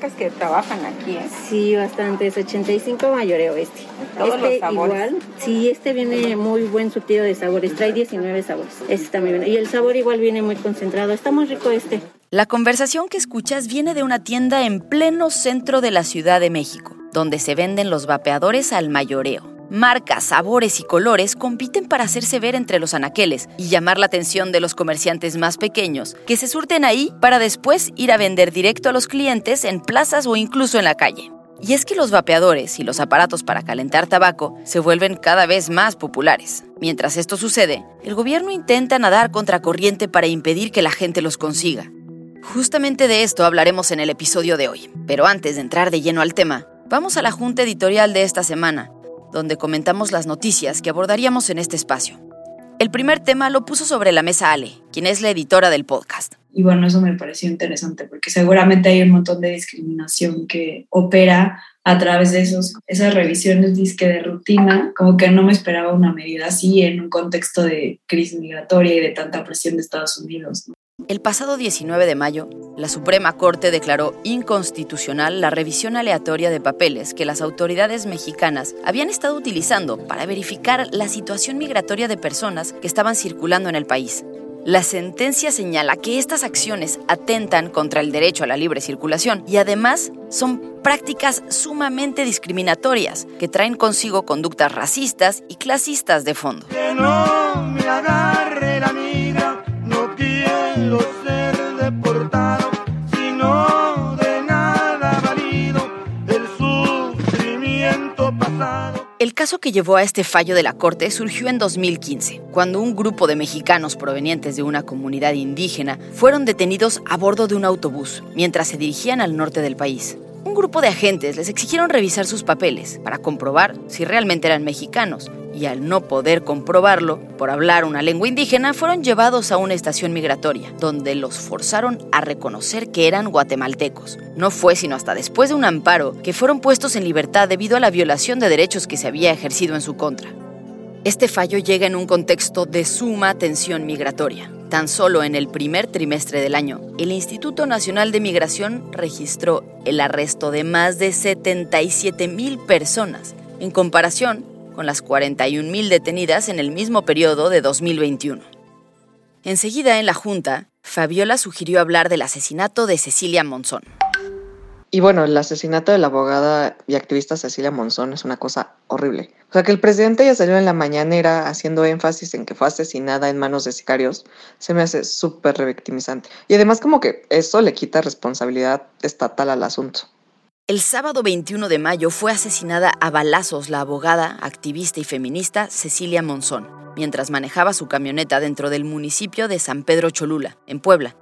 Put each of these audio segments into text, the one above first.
Marcas que trabajan aquí, ¿eh? Sí, bastantes. 85 mayoreo este. Todos este los sabores. igual. Sí, este viene muy buen surtido de sabores. Trae 19 sabores. Este también viene. Y el sabor igual viene muy concentrado. Está muy rico este. La conversación que escuchas viene de una tienda en pleno centro de la Ciudad de México, donde se venden los vapeadores al mayoreo. Marcas, sabores y colores compiten para hacerse ver entre los anaqueles y llamar la atención de los comerciantes más pequeños, que se surten ahí para después ir a vender directo a los clientes en plazas o incluso en la calle. Y es que los vapeadores y los aparatos para calentar tabaco se vuelven cada vez más populares. Mientras esto sucede, el gobierno intenta nadar contracorriente para impedir que la gente los consiga. Justamente de esto hablaremos en el episodio de hoy. Pero antes de entrar de lleno al tema, vamos a la junta editorial de esta semana, donde comentamos las noticias que abordaríamos en este espacio. El primer tema lo puso sobre la mesa Ale, quien es la editora del podcast. Y bueno, eso me pareció interesante porque seguramente hay un montón de discriminación que opera a través de esos, esas revisiones disque de rutina, como que no me esperaba una medida así en un contexto de crisis migratoria y de tanta presión de Estados Unidos. ¿no? El pasado 19 de mayo, la Suprema Corte declaró inconstitucional la revisión aleatoria de papeles que las autoridades mexicanas habían estado utilizando para verificar la situación migratoria de personas que estaban circulando en el país. La sentencia señala que estas acciones atentan contra el derecho a la libre circulación y además son prácticas sumamente discriminatorias que traen consigo conductas racistas y clasistas de fondo. Que no me El caso que llevó a este fallo de la Corte surgió en 2015, cuando un grupo de mexicanos provenientes de una comunidad indígena fueron detenidos a bordo de un autobús mientras se dirigían al norte del país. Un grupo de agentes les exigieron revisar sus papeles para comprobar si realmente eran mexicanos y al no poder comprobarlo por hablar una lengua indígena fueron llevados a una estación migratoria donde los forzaron a reconocer que eran guatemaltecos. No fue sino hasta después de un amparo que fueron puestos en libertad debido a la violación de derechos que se había ejercido en su contra. Este fallo llega en un contexto de suma tensión migratoria. Tan solo en el primer trimestre del año, el Instituto Nacional de Migración registró el arresto de más de 77 mil personas, en comparación con las 41 mil detenidas en el mismo periodo de 2021. Enseguida en la Junta, Fabiola sugirió hablar del asesinato de Cecilia Monzón. Y bueno, el asesinato de la abogada y activista Cecilia Monzón es una cosa horrible. O sea, que el presidente ya salió en la mañanera haciendo énfasis en que fue asesinada en manos de sicarios, se me hace súper revictimizante. Y además como que eso le quita responsabilidad estatal al asunto. El sábado 21 de mayo fue asesinada a balazos la abogada, activista y feminista Cecilia Monzón, mientras manejaba su camioneta dentro del municipio de San Pedro Cholula, en Puebla.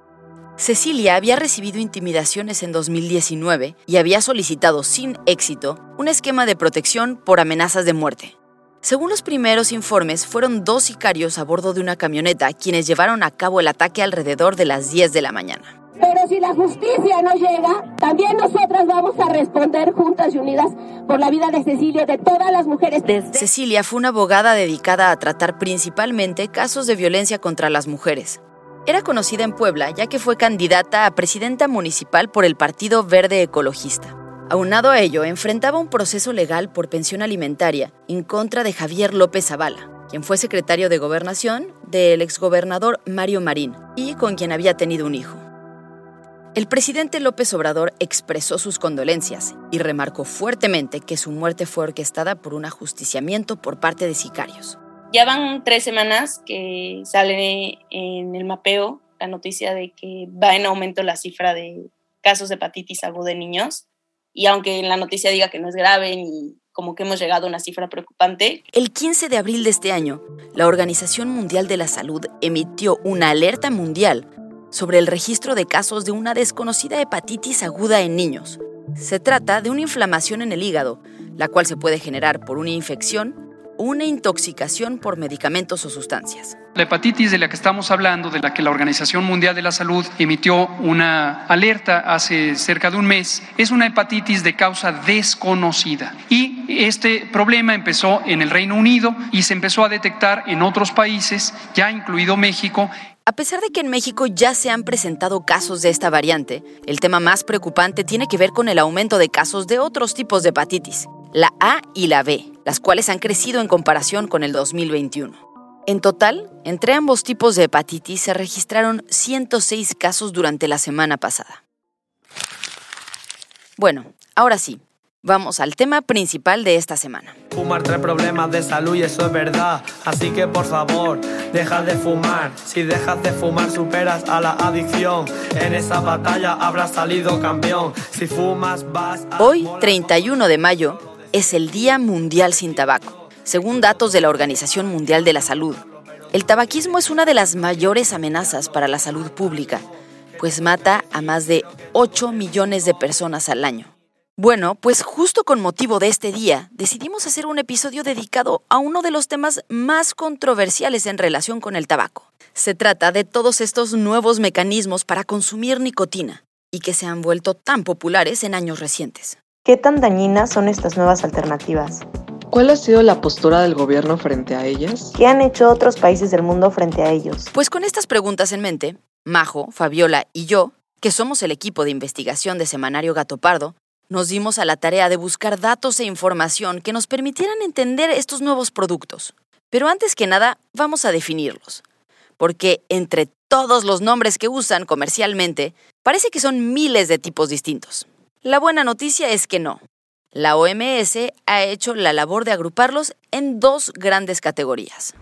Cecilia había recibido intimidaciones en 2019 y había solicitado sin éxito un esquema de protección por amenazas de muerte. Según los primeros informes, fueron dos sicarios a bordo de una camioneta quienes llevaron a cabo el ataque alrededor de las 10 de la mañana. Pero si la justicia no llega, también nosotras vamos a responder juntas y unidas por la vida de Cecilia de todas las mujeres. Cecilia fue una abogada dedicada a tratar principalmente casos de violencia contra las mujeres. Era conocida en Puebla ya que fue candidata a presidenta municipal por el Partido Verde Ecologista. Aunado a ello, enfrentaba un proceso legal por pensión alimentaria en contra de Javier López Zavala, quien fue secretario de gobernación del exgobernador Mario Marín y con quien había tenido un hijo. El presidente López Obrador expresó sus condolencias y remarcó fuertemente que su muerte fue orquestada por un ajusticiamiento por parte de sicarios. Ya van tres semanas que sale en el mapeo la noticia de que va en aumento la cifra de casos de hepatitis aguda en niños. Y aunque en la noticia diga que no es grave ni como que hemos llegado a una cifra preocupante. El 15 de abril de este año, la Organización Mundial de la Salud emitió una alerta mundial sobre el registro de casos de una desconocida hepatitis aguda en niños. Se trata de una inflamación en el hígado, la cual se puede generar por una infección una intoxicación por medicamentos o sustancias. La hepatitis de la que estamos hablando, de la que la Organización Mundial de la Salud emitió una alerta hace cerca de un mes, es una hepatitis de causa desconocida. Y este problema empezó en el Reino Unido y se empezó a detectar en otros países, ya incluido México. A pesar de que en México ya se han presentado casos de esta variante, el tema más preocupante tiene que ver con el aumento de casos de otros tipos de hepatitis, la A y la B, las cuales han crecido en comparación con el 2021. En total, entre ambos tipos de hepatitis se registraron 106 casos durante la semana pasada. Bueno, ahora sí, vamos al tema principal de esta semana. Fumar trae problemas de salud y eso es verdad. Así que por favor, deja de fumar. Si dejas de fumar, superas a la adicción. En esa batalla habrás salido campeón. Si fumas, vas a. Hoy, 31 de mayo, es el Día Mundial sin Tabaco, según datos de la Organización Mundial de la Salud. El tabaquismo es una de las mayores amenazas para la salud pública, pues mata a más de 8 millones de personas al año. Bueno, pues justo con motivo de este día, decidimos hacer un episodio dedicado a uno de los temas más controversiales en relación con el tabaco. Se trata de todos estos nuevos mecanismos para consumir nicotina y que se han vuelto tan populares en años recientes. ¿Qué tan dañinas son estas nuevas alternativas? ¿Cuál ha sido la postura del gobierno frente a ellas? ¿Qué han hecho otros países del mundo frente a ellos? Pues con estas preguntas en mente, Majo, Fabiola y yo, que somos el equipo de investigación de Semanario Gato Pardo, nos dimos a la tarea de buscar datos e información que nos permitieran entender estos nuevos productos. Pero antes que nada, vamos a definirlos. Porque entre todos los nombres que usan comercialmente, parece que son miles de tipos distintos. La buena noticia es que no. La OMS ha hecho la labor de agruparlos en dos grandes categorías.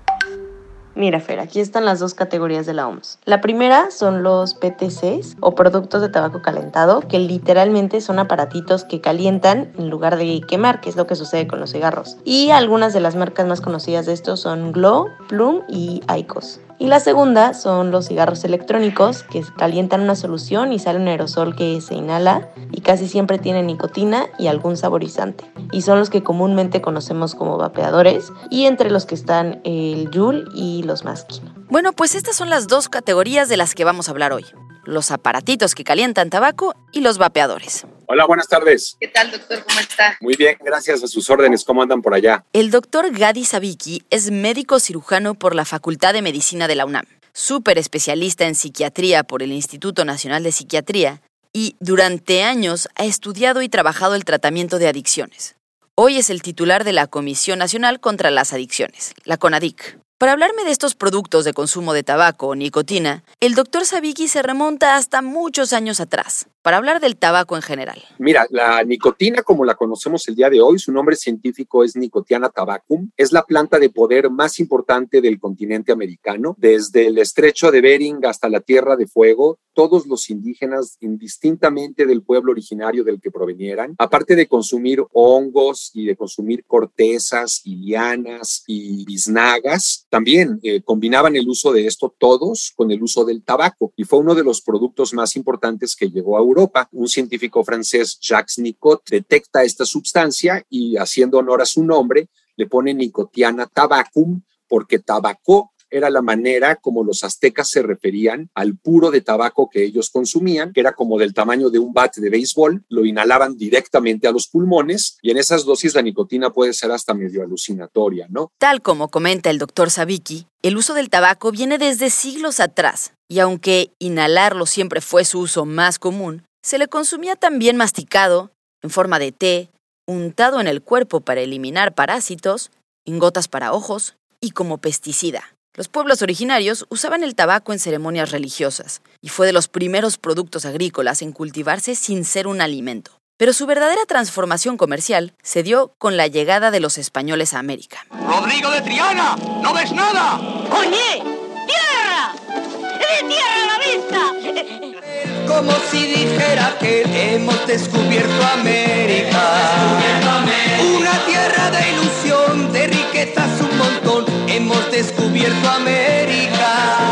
Mira, Fer, aquí están las dos categorías de la OMS. La primera son los PTCs o productos de tabaco calentado, que literalmente son aparatitos que calientan en lugar de quemar, que es lo que sucede con los cigarros. Y algunas de las marcas más conocidas de estos son Glow, Plum y Icos. Y la segunda son los cigarros electrónicos que calientan una solución y sale un aerosol que se inhala y casi siempre tiene nicotina y algún saborizante. Y son los que comúnmente conocemos como vapeadores y entre los que están el Juul y los Maskin. Bueno, pues estas son las dos categorías de las que vamos a hablar hoy. Los aparatitos que calientan tabaco y los vapeadores. Hola, buenas tardes. ¿Qué tal, doctor? ¿Cómo está? Muy bien, gracias a sus órdenes. ¿Cómo andan por allá? El doctor Gadi Sabiki es médico cirujano por la Facultad de Medicina de la UNAM, súper especialista en psiquiatría por el Instituto Nacional de Psiquiatría y durante años ha estudiado y trabajado el tratamiento de adicciones. Hoy es el titular de la Comisión Nacional contra las Adicciones, la CONADIC. Para hablarme de estos productos de consumo de tabaco o nicotina, el doctor Sabiki se remonta hasta muchos años atrás, para hablar del tabaco en general. Mira, la nicotina, como la conocemos el día de hoy, su nombre científico es Nicotiana tabacum, es la planta de poder más importante del continente americano. Desde el estrecho de Bering hasta la Tierra de Fuego, todos los indígenas, indistintamente del pueblo originario del que provenieran, aparte de consumir hongos y de consumir cortezas y lianas y biznagas, también eh, combinaban el uso de esto todos con el uso del tabaco y fue uno de los productos más importantes que llegó a Europa. Un científico francés, Jacques Nicot, detecta esta sustancia y haciendo honor a su nombre, le pone Nicotiana tabacum porque tabaco era la manera como los aztecas se referían al puro de tabaco que ellos consumían, que era como del tamaño de un bate de béisbol, lo inhalaban directamente a los pulmones y en esas dosis la nicotina puede ser hasta medio alucinatoria, ¿no? Tal como comenta el doctor Sabiki, el uso del tabaco viene desde siglos atrás y aunque inhalarlo siempre fue su uso más común, se le consumía también masticado en forma de té, untado en el cuerpo para eliminar parásitos, en gotas para ojos y como pesticida. Los pueblos originarios usaban el tabaco en ceremonias religiosas y fue de los primeros productos agrícolas en cultivarse sin ser un alimento. Pero su verdadera transformación comercial se dio con la llegada de los españoles a América. Rodrigo de Triana, ¿no ves nada? ¡Oye! ¡Tierra! ¡De tierra a la vista! Como si dijera que hemos descubierto América. Una tierra de ilusión, de riquezas un montón. Hemos descubierto América.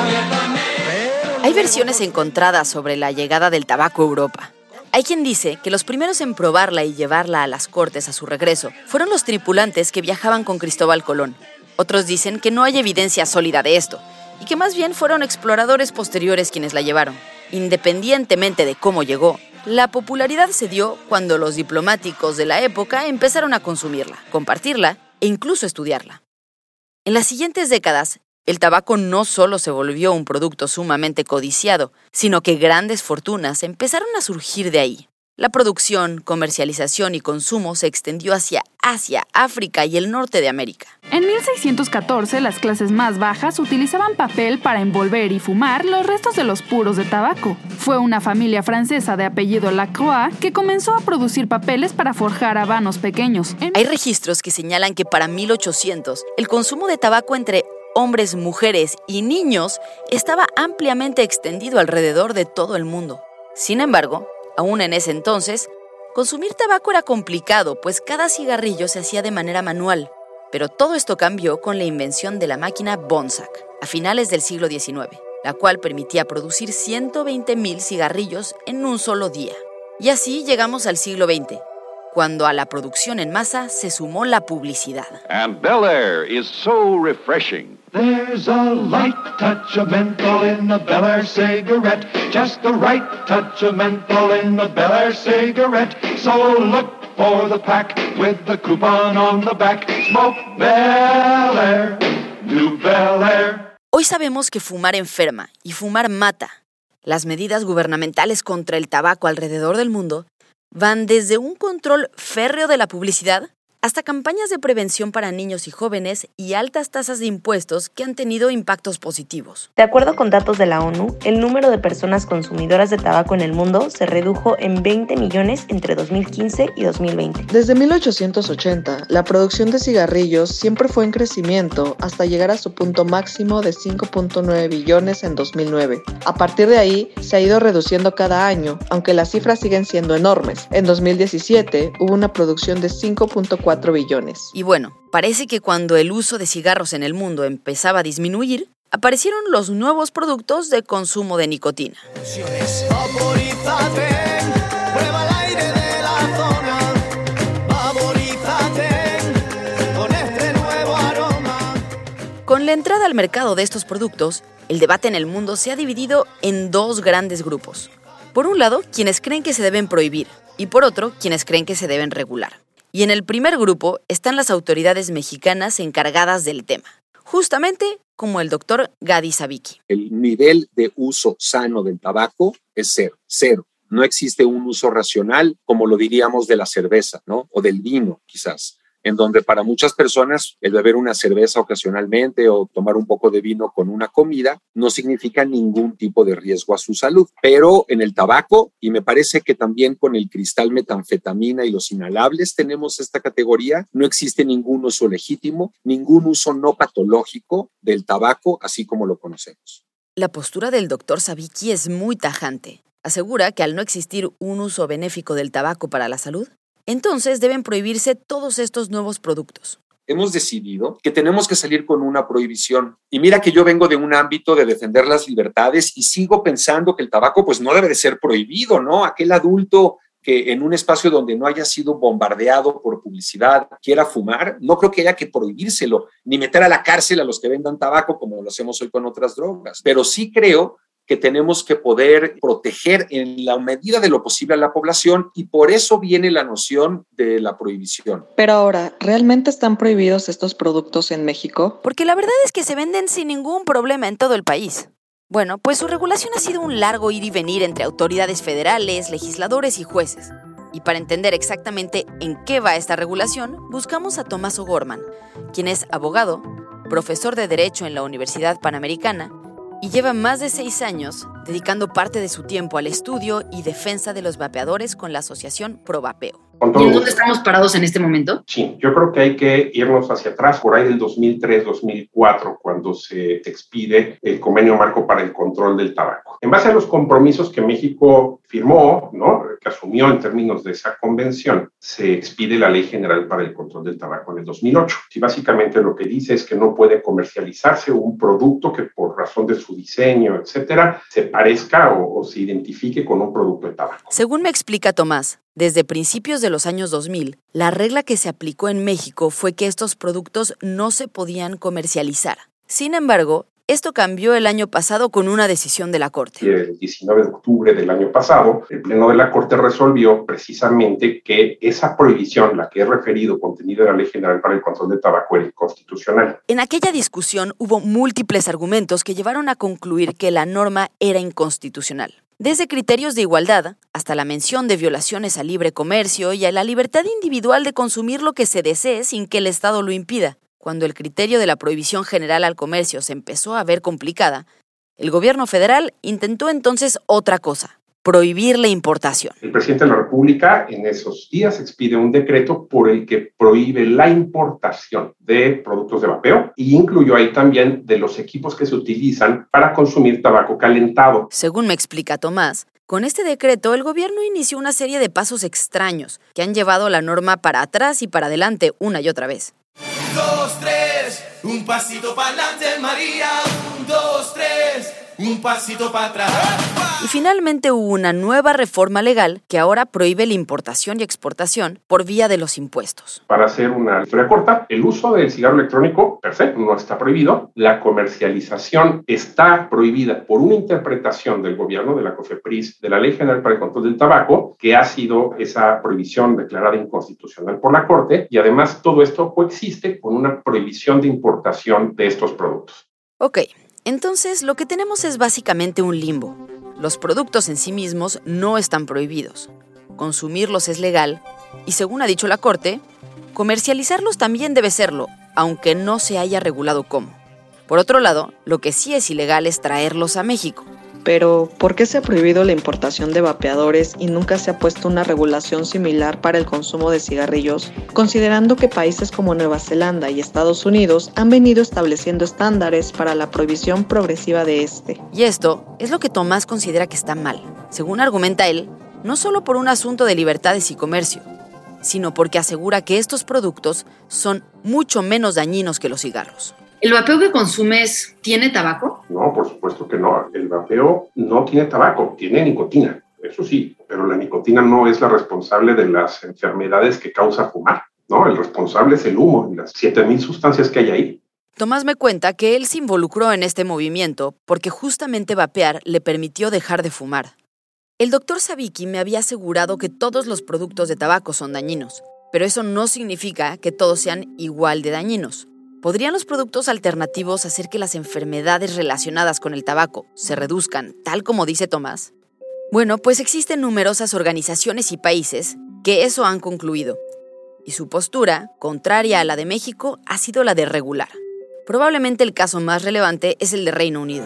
Hay versiones encontradas sobre la llegada del tabaco a Europa. Hay quien dice que los primeros en probarla y llevarla a las cortes a su regreso fueron los tripulantes que viajaban con Cristóbal Colón. Otros dicen que no hay evidencia sólida de esto y que más bien fueron exploradores posteriores quienes la llevaron. Independientemente de cómo llegó, la popularidad se dio cuando los diplomáticos de la época empezaron a consumirla, compartirla e incluso estudiarla. En las siguientes décadas, el tabaco no solo se volvió un producto sumamente codiciado, sino que grandes fortunas empezaron a surgir de ahí. La producción, comercialización y consumo se extendió hacia Asia, África y el norte de América. En 1614, las clases más bajas utilizaban papel para envolver y fumar los restos de los puros de tabaco. Fue una familia francesa de apellido Lacroix que comenzó a producir papeles para forjar habanos pequeños. Hay registros que señalan que para 1800 el consumo de tabaco entre hombres, mujeres y niños estaba ampliamente extendido alrededor de todo el mundo. Sin embargo, aún en ese entonces, consumir tabaco era complicado, pues cada cigarrillo se hacía de manera manual. Pero todo esto cambió con la invención de la máquina Bonsack, a finales del siglo XIX, la cual permitía producir 120.000 cigarrillos en un solo día. Y así llegamos al siglo XX, cuando a la producción en masa se sumó la publicidad. And Bel Air is so refreshing. There's a light touch of menthol in the Bel Air cigarette. Just the right touch of menthol in the Bel Air cigarette. So look for the pack with the coupon on the back. Smoke Bel Air, New Bel Air. Hoy sabemos que fumar enferma y fumar mata. Las medidas gubernamentales contra el tabaco alrededor del mundo van desde un control férreo de la publicidad hasta campañas de prevención para niños y jóvenes y altas tasas de impuestos que han tenido impactos positivos. De acuerdo con datos de la ONU, el número de personas consumidoras de tabaco en el mundo se redujo en 20 millones entre 2015 y 2020. Desde 1880, la producción de cigarrillos siempre fue en crecimiento hasta llegar a su punto máximo de 5.9 billones en 2009. A partir de ahí, se ha ido reduciendo cada año, aunque las cifras siguen siendo enormes. En 2017 hubo una producción de 5.4 billones. Y bueno, parece que cuando el uso de cigarros en el mundo empezaba a disminuir, aparecieron los nuevos productos de consumo de nicotina. Vaporízate, prueba el aire de la zona. Vaporízate con este nuevo aroma. Con la entrada al mercado de estos productos, el debate en el mundo se ha dividido en dos grandes grupos. Por un lado, quienes creen que se deben prohibir, y por otro, quienes creen que se deben regular. Y en el primer grupo están las autoridades mexicanas encargadas del tema, justamente como el doctor Gadi Sabiki. El nivel de uso sano del tabaco es cero, cero. No existe un uso racional como lo diríamos de la cerveza, ¿no? O del vino, quizás en donde para muchas personas el beber una cerveza ocasionalmente o tomar un poco de vino con una comida no significa ningún tipo de riesgo a su salud. Pero en el tabaco, y me parece que también con el cristal metanfetamina y los inhalables tenemos esta categoría, no existe ningún uso legítimo, ningún uso no patológico del tabaco así como lo conocemos. La postura del doctor Sabiki es muy tajante. Asegura que al no existir un uso benéfico del tabaco para la salud, entonces deben prohibirse todos estos nuevos productos. Hemos decidido que tenemos que salir con una prohibición. Y mira que yo vengo de un ámbito de defender las libertades y sigo pensando que el tabaco pues no debe de ser prohibido, ¿no? Aquel adulto que en un espacio donde no haya sido bombardeado por publicidad quiera fumar, no creo que haya que prohibírselo, ni meter a la cárcel a los que vendan tabaco como lo hacemos hoy con otras drogas. Pero sí creo que tenemos que poder proteger en la medida de lo posible a la población y por eso viene la noción de la prohibición. Pero ahora, ¿realmente están prohibidos estos productos en México? Porque la verdad es que se venden sin ningún problema en todo el país. Bueno, pues su regulación ha sido un largo ir y venir entre autoridades federales, legisladores y jueces. Y para entender exactamente en qué va esta regulación, buscamos a Tomás O'Gorman, quien es abogado, profesor de Derecho en la Universidad Panamericana y lleva más de seis años dedicando parte de su tiempo al estudio y defensa de los vapeadores con la asociación ProVapeo. ¿Y en dónde estamos parados en este momento? Sí, yo creo que hay que irnos hacia atrás, por ahí del 2003-2004, cuando se expide el convenio marco para el control del tabaco. En base a los compromisos que México firmó, ¿no? que asumió en términos de esa convención, se expide la Ley General para el Control del Tabaco en el 2008. Y básicamente lo que dice es que no puede comercializarse un producto que por razón de su diseño, etcétera, se parezca o, o se identifique con un producto de tabaco. Según me explica Tomás, desde principios de los años 2000, la regla que se aplicó en México fue que estos productos no se podían comercializar. Sin embargo, esto cambió el año pasado con una decisión de la Corte. El 19 de octubre del año pasado, el Pleno de la Corte resolvió precisamente que esa prohibición, la que he referido, contenida en la Ley General para el Control de Tabaco, era inconstitucional. En aquella discusión hubo múltiples argumentos que llevaron a concluir que la norma era inconstitucional. Desde criterios de igualdad hasta la mención de violaciones al libre comercio y a la libertad individual de consumir lo que se desee sin que el Estado lo impida. Cuando el criterio de la prohibición general al comercio se empezó a ver complicada, el gobierno federal intentó entonces otra cosa, prohibir la importación. El presidente de la República en esos días expide un decreto por el que prohíbe la importación de productos de vapeo y incluyó ahí también de los equipos que se utilizan para consumir tabaco calentado. Según me explica Tomás, con este decreto el gobierno inició una serie de pasos extraños que han llevado la norma para atrás y para adelante una y otra vez. Un, dos, tres, un pasito para adelante, María. Un, dos, tres, un pasito para atrás. Y finalmente hubo una nueva reforma legal que ahora prohíbe la importación y exportación por vía de los impuestos. Para hacer una historia corta, el uso del cigarro electrónico, perfecto, no está prohibido. La comercialización está prohibida por una interpretación del gobierno de la COFEPRIS de la Ley General para el Control del Tabaco, que ha sido esa prohibición declarada inconstitucional por la Corte. Y además todo esto coexiste con una prohibición de importación de estos productos. Ok, entonces lo que tenemos es básicamente un limbo. Los productos en sí mismos no están prohibidos. Consumirlos es legal y según ha dicho la Corte, comercializarlos también debe serlo, aunque no se haya regulado cómo. Por otro lado, lo que sí es ilegal es traerlos a México. Pero, ¿por qué se ha prohibido la importación de vapeadores y nunca se ha puesto una regulación similar para el consumo de cigarrillos, considerando que países como Nueva Zelanda y Estados Unidos han venido estableciendo estándares para la prohibición progresiva de este? Y esto es lo que Tomás considera que está mal. Según argumenta él, no solo por un asunto de libertades y comercio, sino porque asegura que estos productos son mucho menos dañinos que los cigarros. ¿El vapeo que consumes tiene tabaco? No, por supuesto que no. El vapeo no tiene tabaco, tiene nicotina. Eso sí, pero la nicotina no es la responsable de las enfermedades que causa fumar. No, el responsable es el humo y las 7000 sustancias que hay ahí. Tomás me cuenta que él se involucró en este movimiento porque justamente vapear le permitió dejar de fumar. El doctor Sabiki me había asegurado que todos los productos de tabaco son dañinos, pero eso no significa que todos sean igual de dañinos. ¿Podrían los productos alternativos hacer que las enfermedades relacionadas con el tabaco se reduzcan, tal como dice Tomás? Bueno, pues existen numerosas organizaciones y países que eso han concluido, y su postura, contraria a la de México, ha sido la de regular. Probablemente el caso más relevante es el de Reino Unido.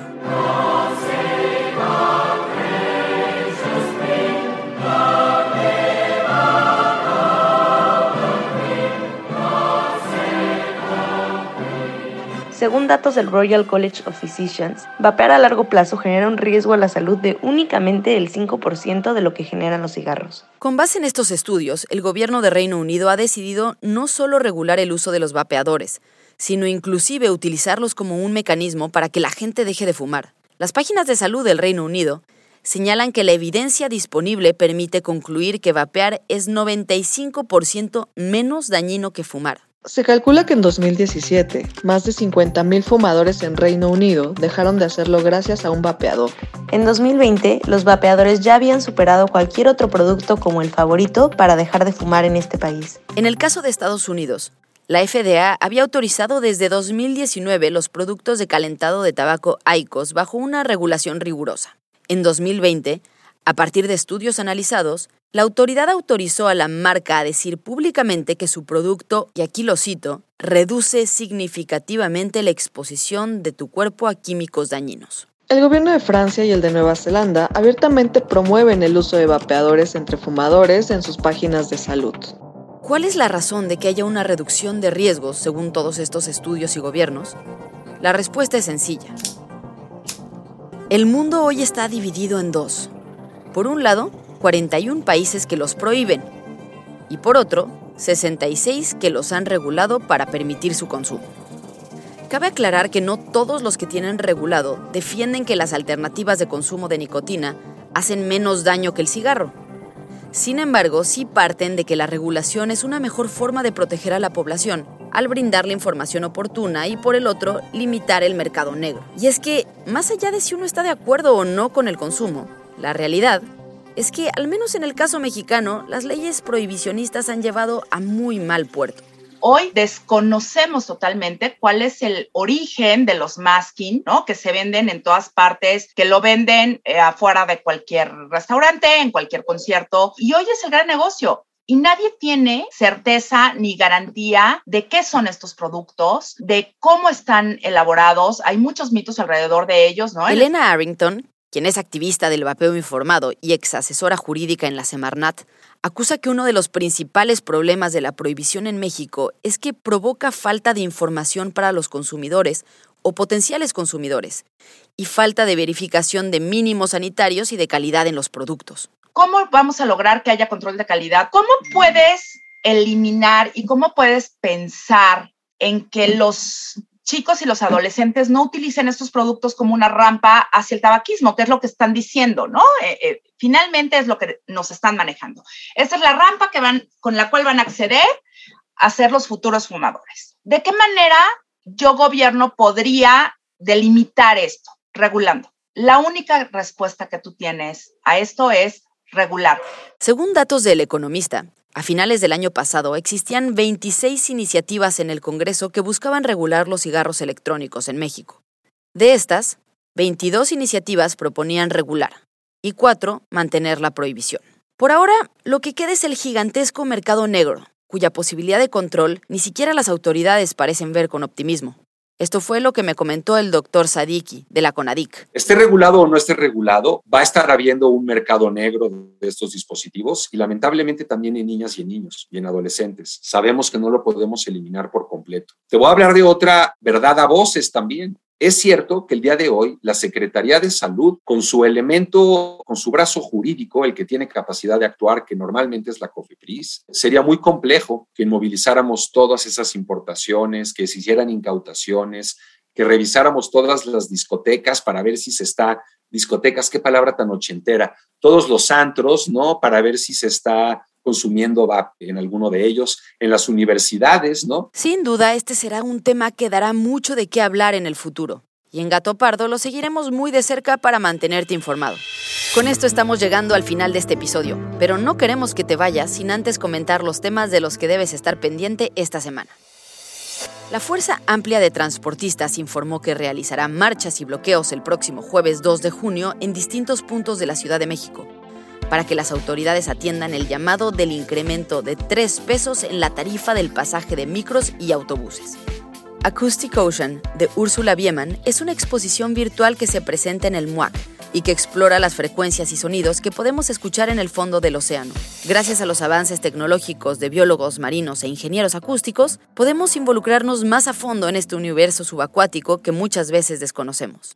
Según datos del Royal College of Physicians, vapear a largo plazo genera un riesgo a la salud de únicamente el 5% de lo que generan los cigarros. Con base en estos estudios, el gobierno de Reino Unido ha decidido no solo regular el uso de los vapeadores, sino inclusive utilizarlos como un mecanismo para que la gente deje de fumar. Las páginas de salud del Reino Unido señalan que la evidencia disponible permite concluir que vapear es 95% menos dañino que fumar. Se calcula que en 2017, más de 50.000 fumadores en Reino Unido dejaron de hacerlo gracias a un vapeador. En 2020, los vapeadores ya habían superado cualquier otro producto como el favorito para dejar de fumar en este país. En el caso de Estados Unidos, la FDA había autorizado desde 2019 los productos de calentado de tabaco ICOS bajo una regulación rigurosa. En 2020, a partir de estudios analizados, la autoridad autorizó a la marca a decir públicamente que su producto, y aquí lo cito, reduce significativamente la exposición de tu cuerpo a químicos dañinos. El gobierno de Francia y el de Nueva Zelanda abiertamente promueven el uso de vapeadores entre fumadores en sus páginas de salud. ¿Cuál es la razón de que haya una reducción de riesgos según todos estos estudios y gobiernos? La respuesta es sencilla. El mundo hoy está dividido en dos. Por un lado, 41 países que los prohíben y por otro, 66 que los han regulado para permitir su consumo. Cabe aclarar que no todos los que tienen regulado defienden que las alternativas de consumo de nicotina hacen menos daño que el cigarro. Sin embargo, sí parten de que la regulación es una mejor forma de proteger a la población al brindar la información oportuna y por el otro limitar el mercado negro. Y es que, más allá de si uno está de acuerdo o no con el consumo, la realidad es que, al menos en el caso mexicano, las leyes prohibicionistas han llevado a muy mal puerto. Hoy desconocemos totalmente cuál es el origen de los masking, ¿no? Que se venden en todas partes, que lo venden eh, afuera de cualquier restaurante, en cualquier concierto. Y hoy es el gran negocio y nadie tiene certeza ni garantía de qué son estos productos, de cómo están elaborados. Hay muchos mitos alrededor de ellos, ¿no? Elena Arrington, quien es activista del vapeo informado y ex asesora jurídica en la Semarnat, acusa que uno de los principales problemas de la prohibición en México es que provoca falta de información para los consumidores o potenciales consumidores y falta de verificación de mínimos sanitarios y de calidad en los productos. ¿Cómo vamos a lograr que haya control de calidad? ¿Cómo puedes eliminar y cómo puedes pensar en que los chicos y los adolescentes no utilicen estos productos como una rampa hacia el tabaquismo, que es lo que están diciendo, ¿no? Eh, eh, finalmente es lo que nos están manejando. Esta es la rampa que van, con la cual van a acceder a ser los futuros fumadores. ¿De qué manera yo, gobierno, podría delimitar esto, regulando? La única respuesta que tú tienes a esto es regular. Según datos del economista, a finales del año pasado existían 26 iniciativas en el Congreso que buscaban regular los cigarros electrónicos en México. De estas, 22 iniciativas proponían regular y 4 mantener la prohibición. Por ahora, lo que queda es el gigantesco mercado negro, cuya posibilidad de control ni siquiera las autoridades parecen ver con optimismo. Esto fue lo que me comentó el doctor Sadiki de la CONADIC. Esté regulado o no esté regulado, va a estar habiendo un mercado negro de estos dispositivos y lamentablemente también en niñas y en niños y en adolescentes. Sabemos que no lo podemos eliminar por completo. Te voy a hablar de otra verdad a voces también. Es cierto que el día de hoy la Secretaría de Salud, con su elemento, con su brazo jurídico, el que tiene capacidad de actuar, que normalmente es la COFEPRIS, sería muy complejo que movilizáramos todas esas importaciones, que se hicieran incautaciones, que revisáramos todas las discotecas para ver si se está, discotecas, qué palabra tan ochentera, todos los antros, ¿no? Para ver si se está consumiendo vape en alguno de ellos, en las universidades, ¿no? Sin duda, este será un tema que dará mucho de qué hablar en el futuro. Y en Gato Pardo lo seguiremos muy de cerca para mantenerte informado. Con esto estamos llegando al final de este episodio, pero no queremos que te vayas sin antes comentar los temas de los que debes estar pendiente esta semana. La Fuerza Amplia de Transportistas informó que realizará marchas y bloqueos el próximo jueves 2 de junio en distintos puntos de la Ciudad de México para que las autoridades atiendan el llamado del incremento de 3 pesos en la tarifa del pasaje de micros y autobuses. Acoustic Ocean, de Úrsula Bieman, es una exposición virtual que se presenta en el MUAC y que explora las frecuencias y sonidos que podemos escuchar en el fondo del océano. Gracias a los avances tecnológicos de biólogos marinos e ingenieros acústicos, podemos involucrarnos más a fondo en este universo subacuático que muchas veces desconocemos.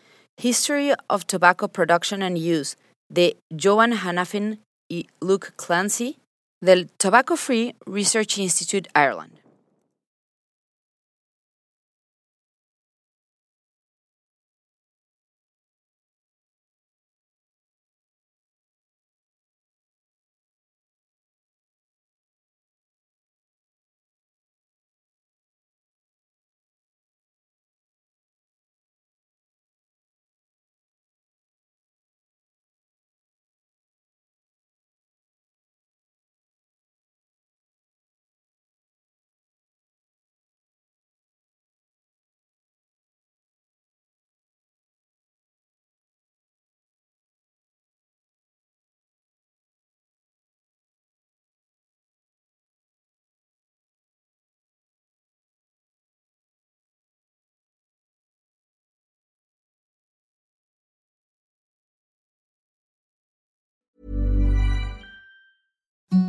History of Tobacco Production and Use de Joan Hanafin y Luke Clancy del Tobacco Free Research Institute Ireland.